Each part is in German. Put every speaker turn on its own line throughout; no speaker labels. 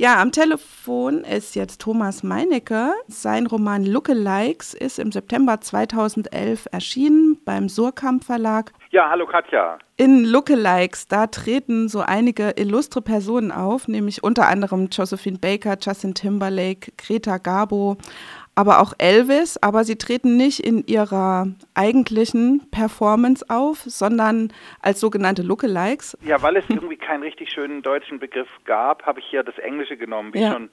Ja, am Telefon ist jetzt Thomas Meinecke. Sein Roman Lookalikes ist im September 2011 erschienen beim Surkamp Verlag.
Ja, hallo Katja.
In Lookalikes, da treten so einige illustre Personen auf, nämlich unter anderem Josephine Baker, Justin Timberlake, Greta Garbo, aber auch Elvis, aber sie treten nicht in ihrer eigentlichen Performance auf, sondern als sogenannte Lookalikes.
Ja, weil es irgendwie keinen richtig schönen deutschen Begriff gab, habe ich ja das Englische genommen, wie ja. schon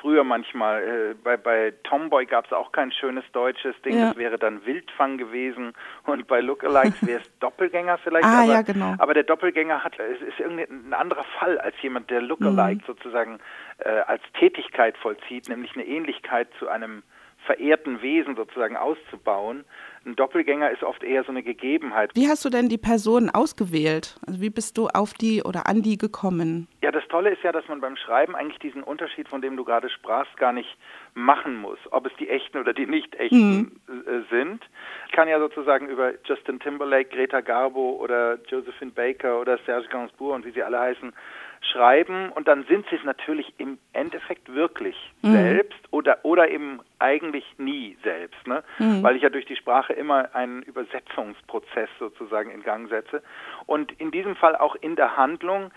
früher manchmal. Äh, bei, bei Tomboy gab es auch kein schönes deutsches Ding, ja. das wäre dann Wildfang gewesen. Und bei Lookalikes wäre es Doppelgänger vielleicht.
Ah,
aber,
ja, genau.
aber der Doppelgänger hat, es ist ein anderer Fall als jemand, der Lookalike mhm. sozusagen äh, als Tätigkeit vollzieht, nämlich eine Ähnlichkeit zu einem verehrten Wesen sozusagen auszubauen. Ein Doppelgänger ist oft eher so eine Gegebenheit.
Wie hast du denn die Person ausgewählt? Also wie bist du auf die oder an die gekommen?
Ja, das Tolle ist ja, dass man beim Schreiben eigentlich diesen Unterschied, von dem du gerade sprachst, gar nicht machen muss, ob es die echten oder die nicht echten mhm. sind. Ich kann ja sozusagen über Justin Timberlake, Greta Garbo oder Josephine Baker oder Serge Gainsbourg und wie sie alle heißen, schreiben und dann sind sie es natürlich im Endeffekt wirklich mhm. selbst oder oder eben eigentlich nie selbst, ne? Mhm. Weil ich ja durch die Sprache immer einen Übersetzungsprozess sozusagen in Gang setze und in diesem Fall auch in der Handlung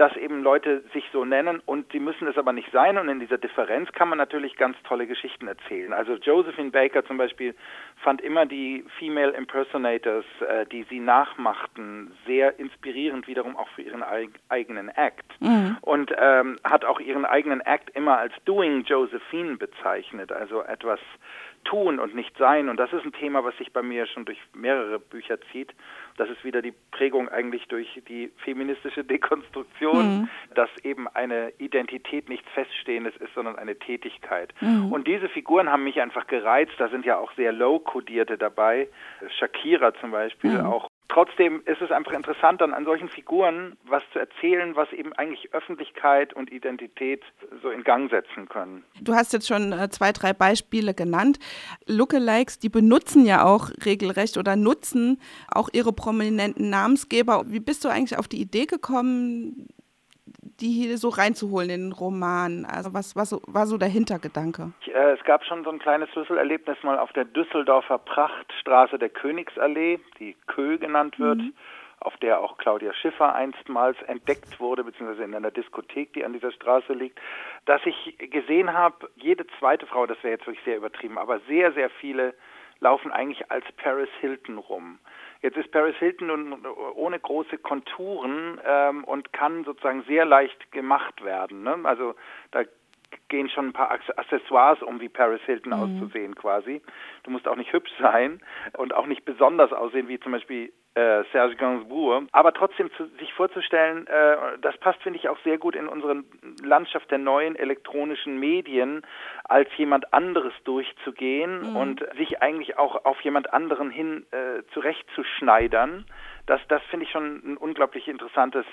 dass eben Leute sich so nennen und sie müssen es aber nicht sein. Und in dieser Differenz kann man natürlich ganz tolle Geschichten erzählen. Also Josephine Baker zum Beispiel fand immer die Female Impersonators, äh, die sie nachmachten, sehr inspirierend wiederum auch für ihren eigenen Act. Mhm. Und ähm, hat auch ihren eigenen Act immer als Doing Josephine bezeichnet, also etwas tun und nicht sein. Und das ist ein Thema, was sich bei mir schon durch mehrere Bücher zieht. Das ist wieder die Prägung eigentlich durch die feministische Dekonstruktion, mhm. dass eben eine Identität nichts Feststehendes ist, sondern eine Tätigkeit. Mhm. Und diese Figuren haben mich einfach gereizt. Da sind ja auch sehr low-kodierte dabei. Shakira zum Beispiel, mhm. auch trotzdem ist es einfach interessant, dann an solchen Figuren was zu erzählen, was eben eigentlich Öffentlichkeit und Identität so in Gang setzen können.
Du hast jetzt schon äh, zwei, drei Beispiele genannt. Lookalikes, die benutzen ja auch regelrecht oder nutzen auch ihre prominenten Namensgeber. Wie bist du eigentlich auf die Idee gekommen, die hier so reinzuholen in den Roman? Also was, was war so der Hintergedanke?
Äh, es gab schon so ein kleines Schlüsselerlebnis mal auf der Düsseldorfer Prachtstraße der Königsallee, die Kö genannt wird. Mhm auf der auch Claudia Schiffer einstmals entdeckt wurde, beziehungsweise in einer Diskothek, die an dieser Straße liegt, dass ich gesehen habe, jede zweite Frau, das wäre jetzt wirklich sehr übertrieben, aber sehr, sehr viele laufen eigentlich als Paris Hilton rum. Jetzt ist Paris Hilton nun ohne große Konturen ähm, und kann sozusagen sehr leicht gemacht werden. Ne? Also da gehen schon ein paar Accessoires um, wie Paris Hilton mhm. auszusehen quasi. Du musst auch nicht hübsch sein und auch nicht besonders aussehen, wie zum Beispiel äh, Serge Gainsbourg. Aber trotzdem zu, sich vorzustellen, äh, das passt, finde ich, auch sehr gut in unsere Landschaft der neuen elektronischen Medien, als jemand anderes durchzugehen mhm. und sich eigentlich auch auf jemand anderen hin äh, zurechtzuschneidern. Das, das finde ich schon ein unglaublich interessantes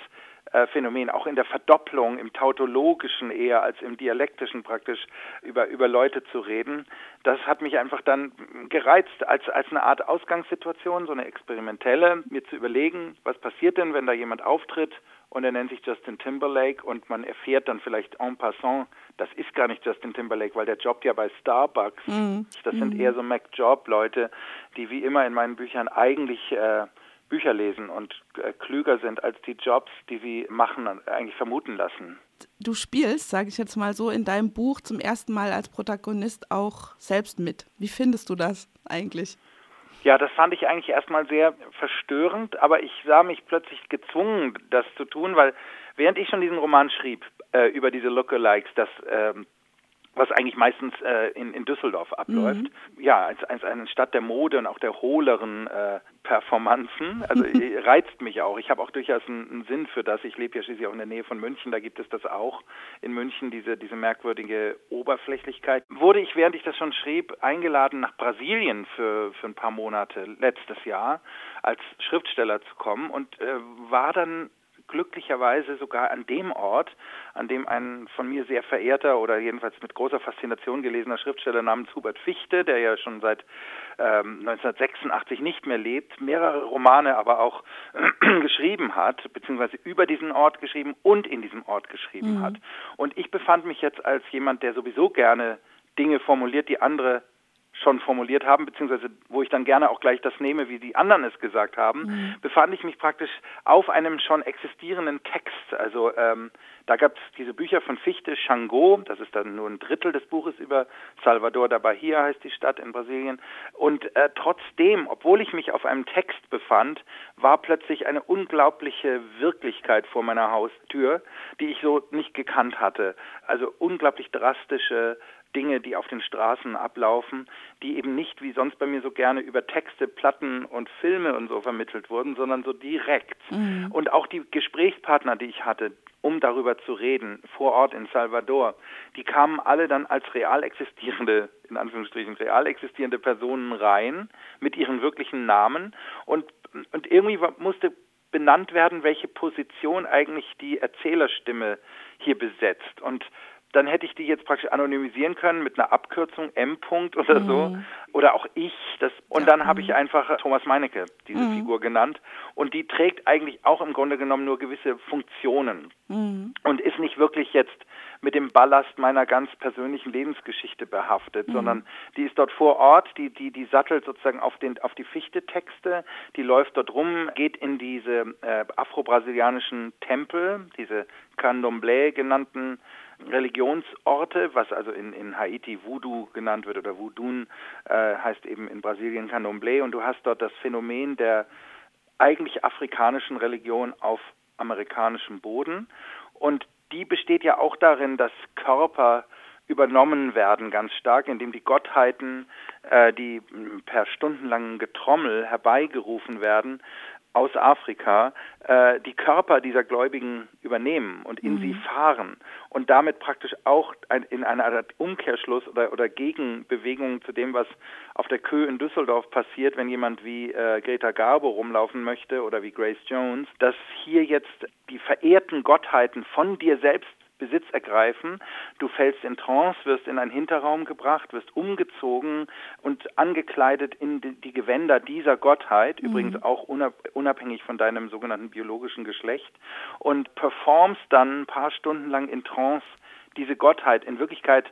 Phänomen, auch in der Verdopplung, im tautologischen eher als im dialektischen praktisch über, über Leute zu reden. Das hat mich einfach dann gereizt, als, als eine Art Ausgangssituation, so eine experimentelle, mir zu überlegen, was passiert denn, wenn da jemand auftritt und er nennt sich Justin Timberlake und man erfährt dann vielleicht en passant, das ist gar nicht Justin Timberlake, weil der jobbt ja bei Starbucks. Mhm. Das sind mhm. eher so Mac-Job-Leute, die wie immer in meinen Büchern eigentlich äh, Bücher lesen und äh, klüger sind als die Jobs, die sie machen, eigentlich vermuten lassen.
Du spielst, sage ich jetzt mal so, in deinem Buch zum ersten Mal als Protagonist auch selbst mit. Wie findest du das eigentlich?
Ja, das fand ich eigentlich erstmal sehr verstörend, aber ich sah mich plötzlich gezwungen, das zu tun, weil während ich schon diesen Roman schrieb äh, über diese Lookalikes, dass ähm, was eigentlich meistens äh, in, in Düsseldorf abläuft. Mhm. Ja, als, als eine Stadt der Mode und auch der hohleren äh, Performanzen. Also reizt mich auch. Ich habe auch durchaus einen, einen, Sinn für das. Ich lebe ja schließlich auch in der Nähe von München, da gibt es das auch. In München diese, diese merkwürdige Oberflächlichkeit. Wurde ich, während ich das schon schrieb, eingeladen nach Brasilien für, für ein paar Monate letztes Jahr als Schriftsteller zu kommen und äh, war dann glücklicherweise sogar an dem Ort, an dem ein von mir sehr verehrter oder jedenfalls mit großer Faszination gelesener Schriftsteller namens Hubert Fichte, der ja schon seit ähm, 1986 nicht mehr lebt, mehrere Romane aber auch äh, geschrieben hat, beziehungsweise über diesen Ort geschrieben und in diesem Ort geschrieben mhm. hat. Und ich befand mich jetzt als jemand, der sowieso gerne Dinge formuliert, die andere schon formuliert haben, beziehungsweise wo ich dann gerne auch gleich das nehme, wie die anderen es gesagt haben, mhm. befand ich mich praktisch auf einem schon existierenden Text. Also ähm, da gab es diese Bücher von Fichte, Xangô, das ist dann nur ein Drittel des Buches über Salvador da Bahia heißt die Stadt in Brasilien. Und äh, trotzdem, obwohl ich mich auf einem Text befand, war plötzlich eine unglaubliche Wirklichkeit vor meiner Haustür, die ich so nicht gekannt hatte. Also unglaublich drastische Dinge, die auf den Straßen ablaufen, die eben nicht wie sonst bei mir so gerne über Texte, Platten und Filme und so vermittelt wurden, sondern so direkt. Mhm. Und auch die Gesprächspartner, die ich hatte, um darüber zu reden, vor Ort in Salvador, die kamen alle dann als real existierende, in Anführungsstrichen, real existierende Personen rein, mit ihren wirklichen Namen und, und irgendwie musste benannt werden, welche Position eigentlich die Erzählerstimme hier besetzt. Und dann hätte ich die jetzt praktisch anonymisieren können mit einer Abkürzung M. -Punkt oder mhm. so oder auch ich das und ja. dann habe ich einfach Thomas Meinecke diese mhm. Figur genannt und die trägt eigentlich auch im Grunde genommen nur gewisse Funktionen mhm. und ist nicht wirklich jetzt mit dem Ballast meiner ganz persönlichen Lebensgeschichte behaftet, mhm. sondern die ist dort vor Ort, die die die sattelt sozusagen auf den auf die Fichte-Texte, die läuft dort rum, geht in diese äh, afro-brasilianischen Tempel, diese Candomblé genannten Religionsorte, was also in, in Haiti Voodoo genannt wird oder Voodoo äh, heißt eben in Brasilien Candomblé. Und du hast dort das Phänomen der eigentlich afrikanischen Religion auf amerikanischem Boden. Und die besteht ja auch darin, dass Körper übernommen werden ganz stark, indem die Gottheiten, äh, die per stundenlangen Getrommel herbeigerufen werden, aus Afrika äh, die Körper dieser Gläubigen übernehmen und in mhm. sie fahren und damit praktisch auch ein, in einer Art Umkehrschluss oder, oder Gegenbewegung zu dem, was auf der Kö in Düsseldorf passiert, wenn jemand wie äh, Greta Garbo rumlaufen möchte oder wie Grace Jones, dass hier jetzt die verehrten Gottheiten von dir selbst Besitz ergreifen. Du fällst in Trance, wirst in einen Hinterraum gebracht, wirst umgezogen und angekleidet in die Gewänder dieser Gottheit, mhm. übrigens auch unabhängig von deinem sogenannten biologischen Geschlecht, und performst dann ein paar Stunden lang in Trance diese Gottheit. In Wirklichkeit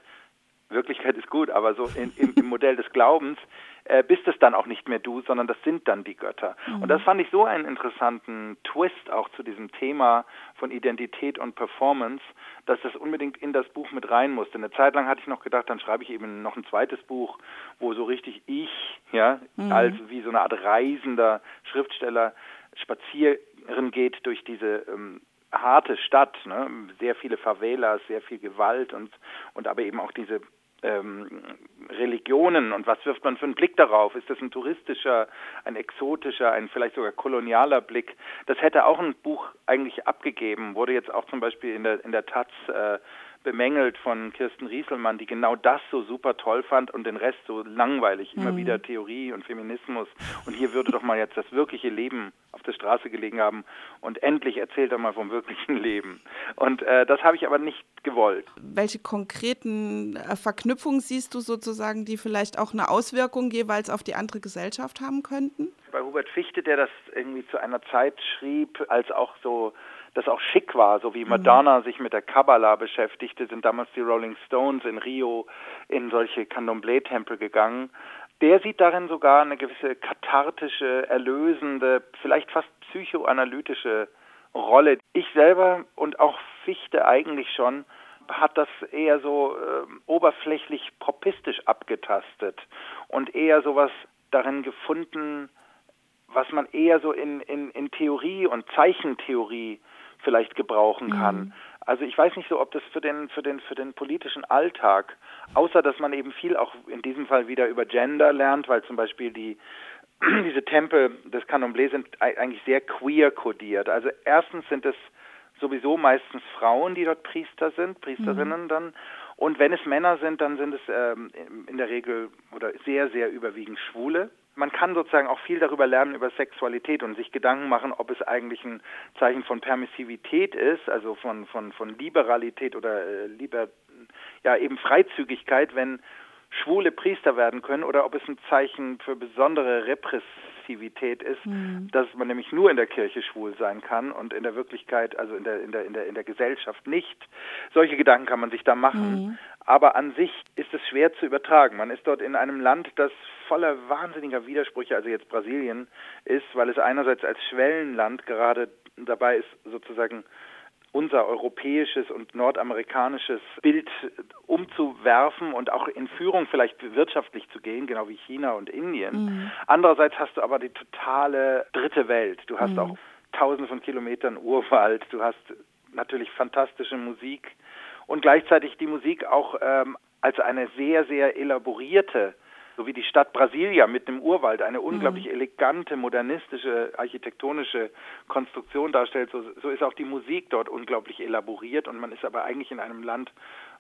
Wirklichkeit ist gut, aber so in, im, im, Modell des Glaubens äh, bist es dann auch nicht mehr du, sondern das sind dann die Götter. Mhm. Und das fand ich so einen interessanten Twist auch zu diesem Thema von Identität und Performance, dass das unbedingt in das Buch mit rein musste. Eine Zeit lang hatte ich noch gedacht, dann schreibe ich eben noch ein zweites Buch, wo so richtig ich, ja, mhm. als wie so eine Art reisender Schriftsteller spazieren geht durch diese ähm, harte Stadt, ne? sehr viele Favelas, sehr viel Gewalt und, und aber eben auch diese ähm, Religionen und was wirft man für einen Blick darauf? Ist das ein touristischer, ein exotischer, ein vielleicht sogar kolonialer Blick? Das hätte auch ein Buch eigentlich abgegeben, wurde jetzt auch zum Beispiel in der, in der Taz äh, bemängelt von Kirsten Rieselmann, die genau das so super toll fand und den Rest so langweilig, immer mhm. wieder Theorie und Feminismus. Und hier würde doch mal jetzt das wirkliche Leben auf der Straße gelegen haben und endlich erzählt er mal vom wirklichen Leben. Und äh, das habe ich aber nicht gewollt.
Welche konkreten äh, Verknüpfungen siehst du sozusagen, die vielleicht auch eine Auswirkung jeweils auf die andere Gesellschaft haben könnten?
Bei Hubert Fichte, der das irgendwie zu einer Zeit schrieb, als auch so das auch schick war, so wie mhm. Madonna sich mit der Kabbalah beschäftigte, sind damals die Rolling Stones in Rio in solche Candomblé-Tempel gegangen. Der sieht darin sogar eine gewisse kathartische, erlösende, vielleicht fast psychoanalytische Rolle. Ich selber und auch Fichte eigentlich schon hat das eher so äh, oberflächlich propistisch abgetastet und eher sowas darin gefunden, was man eher so in, in, in Theorie und Zeichentheorie vielleicht gebrauchen kann. Mhm. Also ich weiß nicht so, ob das für den, für den, für den politischen Alltag, außer dass man eben viel auch in diesem Fall wieder über Gender lernt, weil zum Beispiel die diese Tempel des Candomblé sind eigentlich sehr queer kodiert. Also erstens sind es sowieso meistens Frauen, die dort Priester sind, Priesterinnen mhm. dann. Und wenn es Männer sind, dann sind es ähm, in der Regel oder sehr, sehr überwiegend Schwule. Man kann sozusagen auch viel darüber lernen über Sexualität und sich Gedanken machen, ob es eigentlich ein Zeichen von Permissivität ist, also von, von, von Liberalität oder äh, lieber, ja, eben Freizügigkeit, wenn schwule Priester werden können oder ob es ein Zeichen für besondere Repressivität ist, mhm. dass man nämlich nur in der Kirche schwul sein kann und in der Wirklichkeit, also in der, in der, in der, in der Gesellschaft nicht. Solche Gedanken kann man sich da machen. Mhm. Aber an sich ist es schwer zu übertragen. Man ist dort in einem Land, das voller wahnsinniger Widersprüche, also jetzt Brasilien ist, weil es einerseits als Schwellenland gerade dabei ist, sozusagen unser europäisches und nordamerikanisches Bild umzuwerfen und auch in Führung vielleicht wirtschaftlich zu gehen, genau wie China und Indien. Mhm. Andererseits hast du aber die totale dritte Welt. Du hast mhm. auch tausende von Kilometern Urwald, du hast natürlich fantastische Musik und gleichzeitig die Musik auch ähm, als eine sehr, sehr elaborierte so wie die Stadt Brasilia mit dem Urwald eine unglaublich mhm. elegante, modernistische, architektonische Konstruktion darstellt, so, so ist auch die Musik dort unglaublich elaboriert und man ist aber eigentlich in einem Land,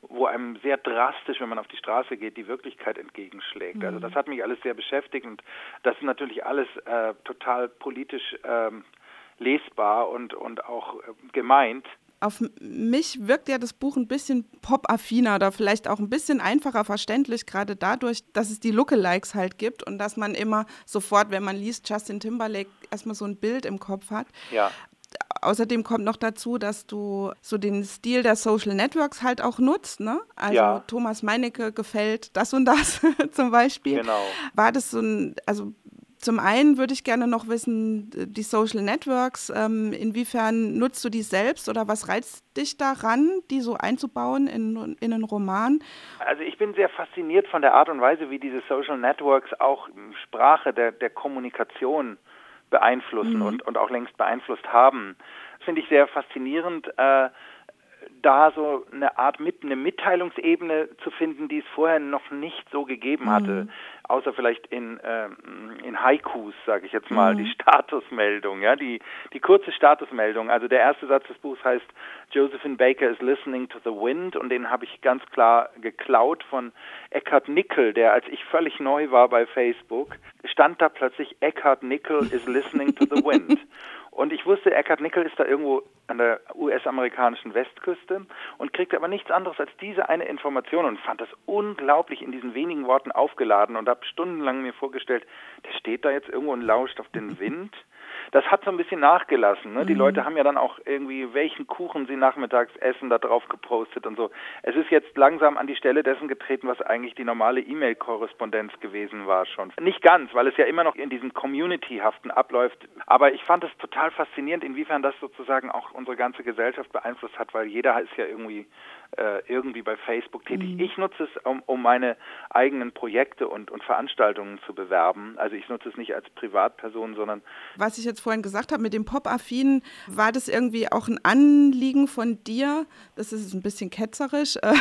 wo einem sehr drastisch, wenn man auf die Straße geht, die Wirklichkeit entgegenschlägt. Also mhm. Das hat mich alles sehr beschäftigt und das ist natürlich alles äh, total politisch ähm, lesbar und, und auch äh, gemeint
auf mich wirkt ja das Buch ein bisschen pop-affiner oder vielleicht auch ein bisschen einfacher verständlich, gerade dadurch, dass es die Lookalikes halt gibt und dass man immer sofort, wenn man liest, Justin Timberlake erstmal so ein Bild im Kopf hat.
Ja.
Außerdem kommt noch dazu, dass du so den Stil der Social Networks halt auch nutzt, ne? Also
ja.
Thomas Meinecke gefällt das und das zum Beispiel.
Genau.
War das so ein, also zum einen würde ich gerne noch wissen, die Social Networks, ähm, inwiefern nutzt du die selbst oder was reizt dich daran, die so einzubauen in, in einen Roman?
Also ich bin sehr fasziniert von der Art und Weise, wie diese Social Networks auch Sprache der, der Kommunikation beeinflussen mhm. und, und auch längst beeinflusst haben. Das finde ich sehr faszinierend. Äh, da so eine Art mit, eine Mitteilungsebene zu finden, die es vorher noch nicht so gegeben hatte, mhm. außer vielleicht in, ähm, in Haikus, sage ich jetzt mal, mhm. die Statusmeldung, ja, die, die kurze Statusmeldung. Also der erste Satz des Buchs heißt Josephine Baker is listening to the wind und den habe ich ganz klar geklaut von Eckhard Nickel, der als ich völlig neu war bei Facebook, stand da plötzlich Eckhard Nickel is listening to the wind. Und ich wusste, Eckhard Nickel ist da irgendwo an der US-amerikanischen Westküste und kriegte aber nichts anderes als diese eine Information und fand das unglaublich in diesen wenigen Worten aufgeladen und habe stundenlang mir vorgestellt, der steht da jetzt irgendwo und lauscht auf den Wind das hat so ein bisschen nachgelassen. Ne? Die mhm. Leute haben ja dann auch irgendwie, welchen Kuchen sie nachmittags essen, da drauf gepostet und so. Es ist jetzt langsam an die Stelle dessen getreten, was eigentlich die normale E-Mail-Korrespondenz gewesen war schon. Nicht ganz, weil es ja immer noch in diesem Community-haften abläuft. Aber ich fand es total faszinierend, inwiefern das sozusagen auch unsere ganze Gesellschaft beeinflusst hat, weil jeder ist ja irgendwie äh, irgendwie bei Facebook tätig. Mhm. Ich nutze es, um, um meine eigenen Projekte und, und Veranstaltungen zu bewerben. Also ich nutze es nicht als Privatperson, sondern.
Was ich jetzt vorhin gesagt habe mit dem Pop-Affinen, war das irgendwie auch ein Anliegen von dir, das ist ein bisschen ketzerisch, äh,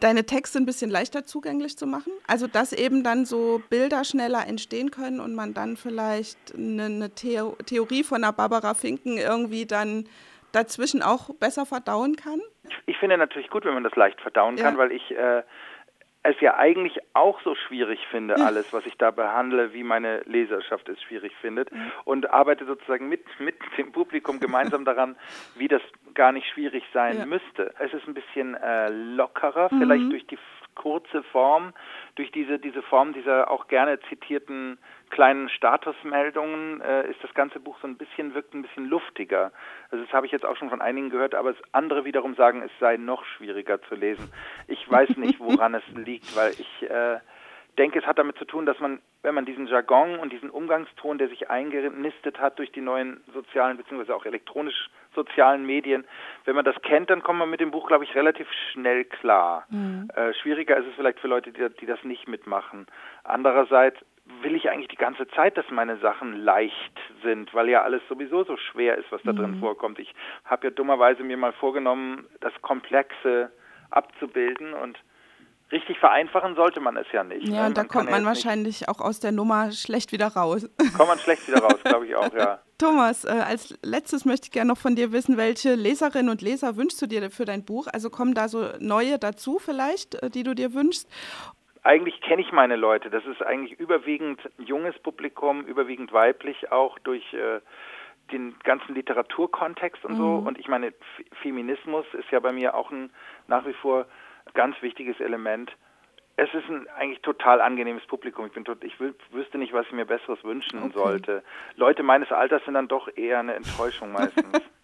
deine Texte ein bisschen leichter zugänglich zu machen? Also dass eben dann so Bilder schneller entstehen können und man dann vielleicht eine, eine Theo Theorie von der Barbara Finken irgendwie dann dazwischen auch besser verdauen kann?
Ich finde natürlich gut, wenn man das leicht verdauen ja. kann, weil ich äh, es ja eigentlich auch so schwierig finde, alles, was ich da behandle, wie meine Leserschaft es schwierig findet und arbeite sozusagen mit, mit dem Publikum gemeinsam daran, wie das gar nicht schwierig sein ja. müsste. Es ist ein bisschen äh, lockerer, mhm. vielleicht durch die kurze Form, durch diese, diese Form dieser auch gerne zitierten kleinen Statusmeldungen äh, ist das ganze Buch so ein bisschen, wirkt ein bisschen luftiger. Also das habe ich jetzt auch schon von einigen gehört, aber andere wiederum sagen, es sei noch schwieriger zu lesen. Ich weiß nicht, woran es liegt, weil ich äh, denke, es hat damit zu tun, dass man, wenn man diesen Jargon und diesen Umgangston, der sich eingenistet hat durch die neuen sozialen bzw. auch elektronisch sozialen Medien, wenn man das kennt, dann kommt man mit dem Buch, glaube ich, relativ schnell klar. Mhm. Äh, schwieriger ist es vielleicht für Leute, die, die das nicht mitmachen. Andererseits will ich eigentlich die ganze Zeit, dass meine Sachen leicht sind, weil ja alles sowieso so schwer ist, was da mhm. drin vorkommt. Ich habe ja dummerweise mir mal vorgenommen, das Komplexe abzubilden und richtig vereinfachen sollte man es ja nicht.
Ja,
ne?
und da kommt man wahrscheinlich auch aus der Nummer schlecht wieder raus.
Kommt man schlecht wieder raus, glaube ich auch, ja.
Thomas, äh, als letztes möchte ich gerne noch von dir wissen, welche Leserinnen und Leser wünschst du dir für dein Buch? Also kommen da so neue dazu vielleicht, äh, die du dir wünschst?
eigentlich kenne ich meine Leute. Das ist eigentlich überwiegend junges Publikum, überwiegend weiblich, auch durch äh, den ganzen Literaturkontext und mhm. so. Und ich meine, F Feminismus ist ja bei mir auch ein nach wie vor ganz wichtiges Element. Es ist ein eigentlich total angenehmes Publikum. Ich bin tot, ich wüsste nicht, was ich mir besseres wünschen okay. sollte. Leute meines Alters sind dann doch eher eine Enttäuschung meistens.